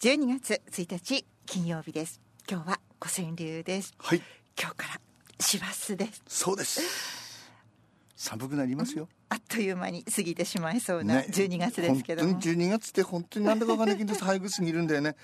12月1日金曜日です。今日は五川流です。はい。今日から師走です。そうです。寒くなりますよ、あっという間に過ぎてしまいそうなね。12月ですけども、本当に12月って本当になんだかわかんないけど 早く過ぎるんだよね、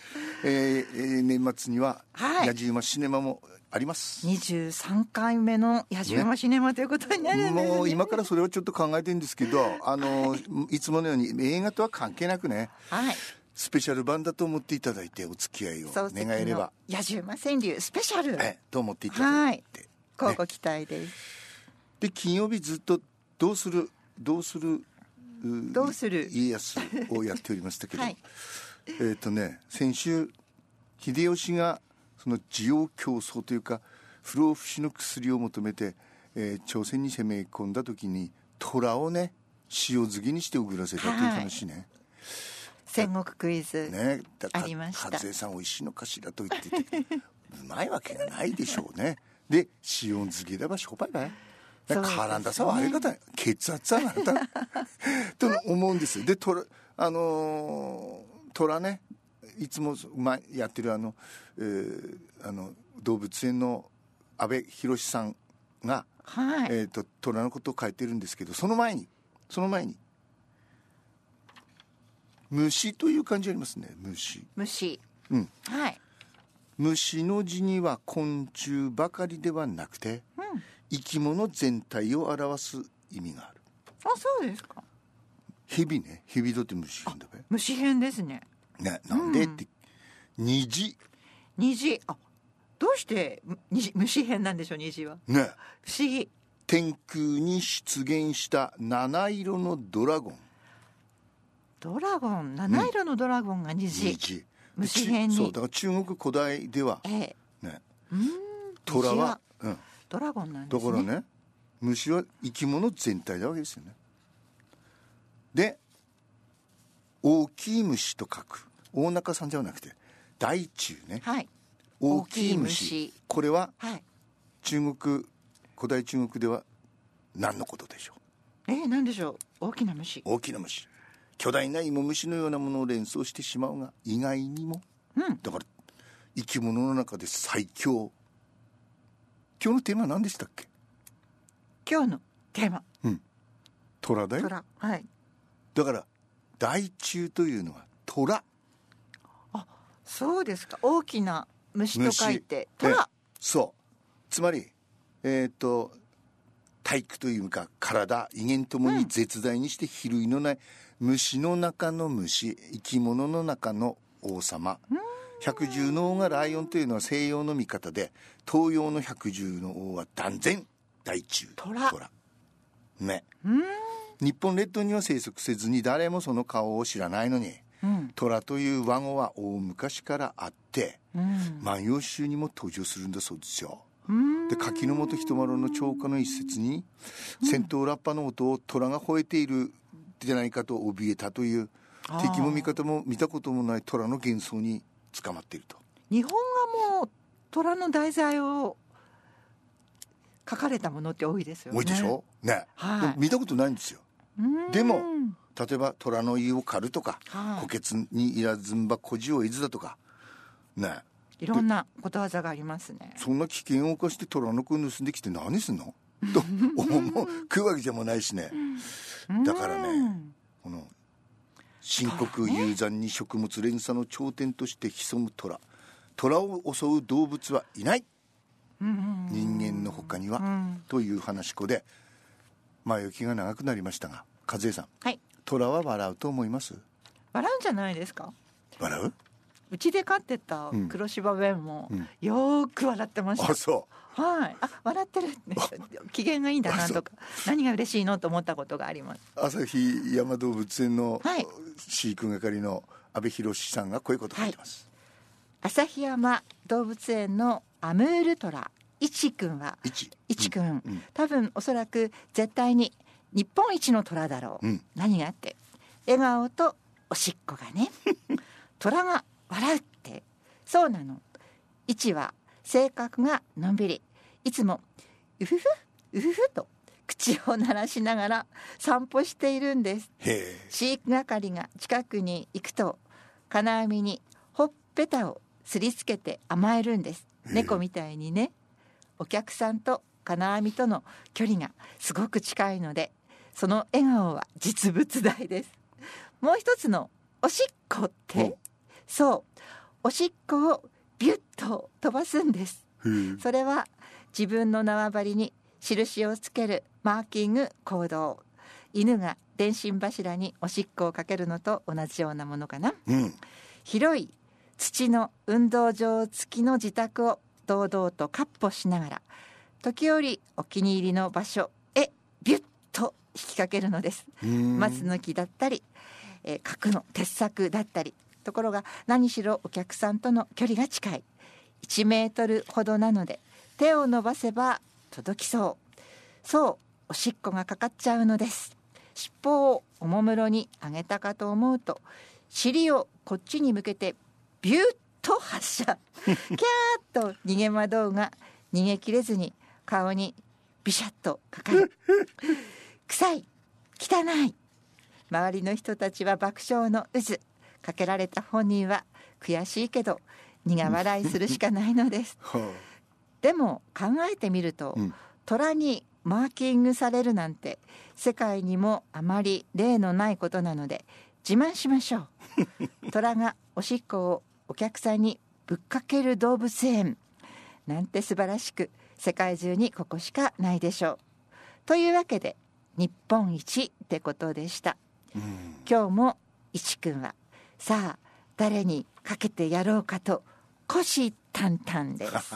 えーえー年末にははい。野じ馬シネマもあります、23回目の野じ馬シネマということになるんです、ね。もう今からそれをちょっと考えてるんですけどあの、い、つものように映画とは関係なくね。はいスペシャル版だと思っていただいてお付き合いを願えれば。の野じ馬川柳スペシャル。えと思っていただいて、交互期待です、で金曜日ずっとどうするどうするうどうする？家康をやっておりましたけど、はい。えっ、とね先週秀吉がその需要競争というか不老不死の薬を求めて、えー朝鮮に攻め込んだ時に虎をね塩漬けにして送らせたという話ね。戦国クイズ、ねだありました。和江さん美味しいのかしらと言っててうまいわけがないでしょうね。で塩漬けだばしょぱいばい。絡んださはあれ方血圧はなった。と思うんですで虎あのー虎ねいつも前やってるあの,、えーあの動物園の阿部寛さんが、はい、えー、と虎のことを書いてるんですけどその前にその前に虫という漢字ありますね虫。虫。うん。はい。虫の字には昆虫ばかりではなくて、生き物全体を表す意味がある。あそうですか。蛇ね。蛇だって虫なんだべ。虫編ですね。ねなんで？って。虹。虹。あどうして虫編なんでしょう虹は？ね。不思議。天空に出現した七色のドラゴンドラゴン七色のドラゴンが虹、虹虫編に。そうだから中国古代ではええ。ね。うーん。虎はうん。ドラゴンなんですね。だからね虫は生き物全体なわけですよね。で大きい虫と書く。大中さんではなくて大中ね。はい。大きい虫。これははい。中国古代中国では何のことでしょう？えー、なんでしょう？大きな虫。大きな虫巨大な芋虫のようなものを連想してしまうが意外にもうん。だから生き物の中で最強。今日のテーマは何でしたっけ？今日のテーマ。虎だよ。虎。はい。だから大虫というのは虎。そうですか。大きな虫と書いて虫。虎。えそう。つまりえっ、と体育というか体威厳ともに絶大にして比類のない虫の中の虫生き物の中の王様。百獣の王がライオンというのは西洋の見方で東洋の百獣の王は断然大虫虎。ね。うん。日本列島には生息せずに誰もその顔を知らないのにうん。虎という和語は大昔からあってうん。万葉集にも登場するんだそうですよ。うんで柿の本人丸の長歌の一節に戦闘ラッパの音を虎が吠えているじゃないかと怯えたという敵も味方も見たこともない虎の幻想に捕まっていると。日本がもう虎の題材を書かれたものって多いですよね。多いでしょ？ね。はい。見たことないんですよ。うん。でも例えば虎の胃を狩るとかはい。虎穴にいらずんば孤児を得ずだとかねいろんなことわざがありますね。そんな危険を冒して虎の子を盗んできて何すんの？と思う。食うわけでもないしね。だからねうん。この深刻雄山に食物連鎖の頂点として潜む虎。虎を襲う動物はいない。うん人間の他には、ん。という話し子で前置きが長くなりましたが和江さん。はい。虎は笑うと思います？笑うんじゃないですか？笑う？うちで飼ってたうん。黒柴弁もうん。よーく笑ってました、あそはい。あ笑ってる。ね 機嫌がいいんだなとか何が嬉しいのと思ったことがあります。う朝日山動物園のはい。飼育係の阿部寛さんがこういうことを書いてます、旭山動物園のアムールトラ。いちくんは一いちくん、うん。多分おそらく絶対に日本一の虎だろう、うん。何があって。笑顔とおしっこがね。虎が笑うって。そうなの。一は性格がのんびり。いつもうふふうふふと口を鳴らしながら散歩しているんです。飼育係が近くに行くと金網にほっぺたをすりつけて甘えるんです。ええ。猫みたいにね。お客さんと金網との距離がすごく近いのでその笑顔は実物大です。もう一つのおしっこって？おそう。おしっこをビュッと飛ばすんです。それは自分の縄張りに印をつけるマーキング行動。犬が電信柱におしっこをかけるのと同じようなものかな。うん。広い土の運動場付きの自宅を堂々と闊歩しながら時折お気に入りの場所へビュッと引きかけるのです。うん。松の木だったり、えー角の鉄柵だったりところが何しろお客さんとの距離が近い。1メートルほどなので手を伸ばせば届きそう。そうおしっこがかかっちゃうのです。尻尾をおもむろに上げたかと思うと尻をこっちに向けてビュッと発射。キャーッと逃げ惑うが逃げきれずに顔にビシャッとかかる。臭い汚い。周りの人たちは爆笑の渦かけられた本人は悔しいけど苦笑いするしかないのです。はでも考えてみると、うん。虎にマーキングされるなんて世界にもあまり例のないことなので自慢しましょう。虎がおしっこをお客さんにぶっかける動物園なんて素晴らしく世界中にここしかないでしょう。というわけで日本一ってことでした。あうん。今日もいちくんはさあ誰にかけてやろうかと虎視眈々です。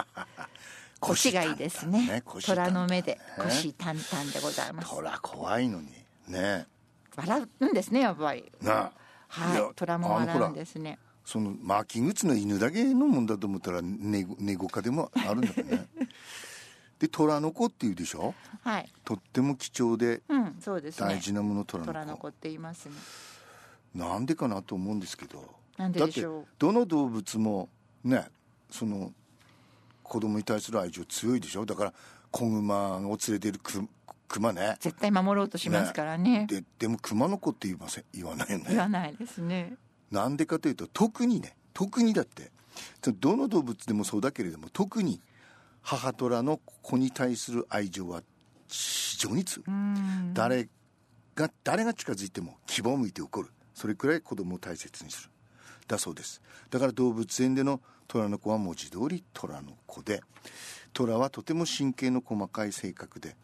腰がいいですね。腰眈々虎の目でね腰眈々でございます。虎怖いのに。ね。笑うんですねやっぱり。なあ。はいや虎も笑うんですね。そのマーキングっのは犬だけのもんだと思ったらネゴネゴ科でもあるんだよね。で虎の子っていうでしょ？はい。とっても貴重でうんそうですね。大事なもの虎の子。虎の子って言いますねなんでかなと思うんですけど。なんででしょう？だってどの動物もねその子供に対する愛情強いでしょ？だから子熊を連れてるク熊ね。絶対守ろうとしますからね。ででも熊の子って言いません？言わないよね。言わないですね。なんでかというと特にね特にだってどの動物でもそうだけれども特に母虎の子に対する愛情は非常に強い、うん。誰が誰が近づいても牙を向いて怒るそれくらい子供を大切にする。だそうです。だから動物園での虎の子は文字通り虎の子で。虎はとても神経の細かい性格で。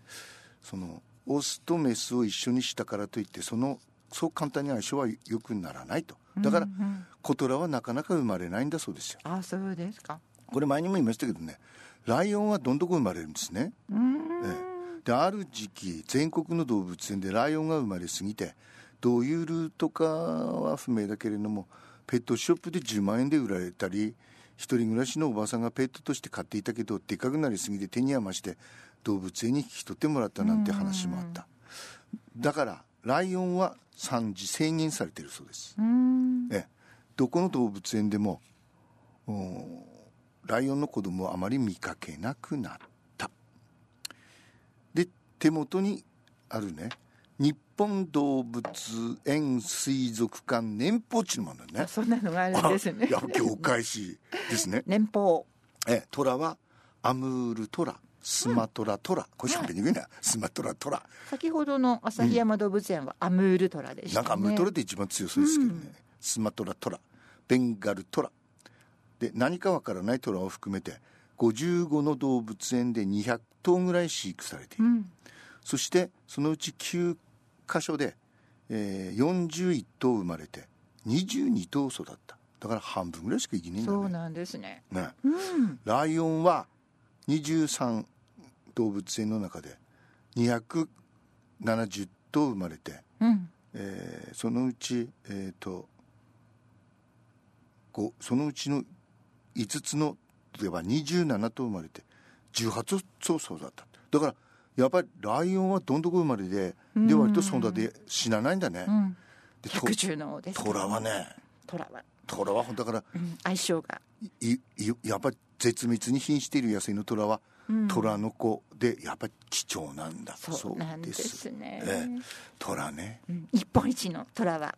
そのオスとメスを一緒にしたからといってそのそう簡単に相性は良くならないと。だからうんうん。小虎はなかなか生まれないんだそうですよ。あそうですか。これ前にも言いましたけどねライオンはどんどこ生まれるんですね。うん。え。である時期全国の動物園でライオンが生まれすぎてどういうルートかは不明だけれどもペットショップで10万円で売られたり一人暮らしのおばさんがペットとして飼っていたけどでかくなりすぎて手に余して動物園に引き取ってもらったなんて話もあった。だからライオンは産児制限されているそうです。うん。ええ。どこの動物園でもおライオンの子供はあまり見かけなくなった。で手元にあるね日本動物園水族館年報値のものね。あそんなのがあるんですね。あいや業界誌ですね。年俸。ええトラはアムールトラスマトラトラ、これしゃべりにくいな。スマトラトラ。先ほどの旭山動物園はアムールトラでしたね。なんかアムールトラって一番強そうですけどね、スマトラトラ。ベンガルトラ。で何かわからないトラを含めて55の動物園で200頭ぐらい飼育されている、うん。そしてそのうち9箇所で、えー41頭生まれて22頭育った。だから半分ぐらいしか生きねえんだね。そうなんですね。ね。うん。ライオンは23動物園の中で270頭生まれてうん。えーそのうち、えー、とごそのうちの5つのでは27頭生まれて18頭育った。だからやっぱりライオンはどんどこ生まれでで割と育て死なないんだね、うん。でと百獣の王ですから虎はね。虎は、虎はだからうん、相性が。いいやっぱり絶滅に瀕している野生の虎は、うん。虎の子でやっぱり貴重なんだ。そうなんですね。ええ。虎ね。うん。日本一の虎は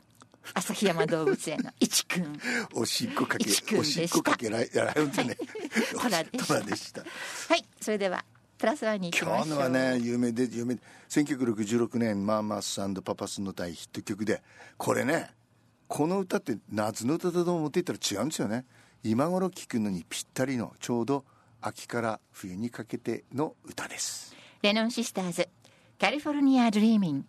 旭山動物園の 一くんおしっこかけおでしっこかけらやられてね。トラでした。トラでした。はいそれではプラスワンに行きましょう。今日のはね有名で有名で1966年ママス＆パパスの大ヒット曲でこれねこの歌って夏の歌だと思っていたら違うんですよね。今頃聴くのにぴったりのちょうど秋から冬にかけての歌です。レノンシスターズカリフォルニア・ドリーミング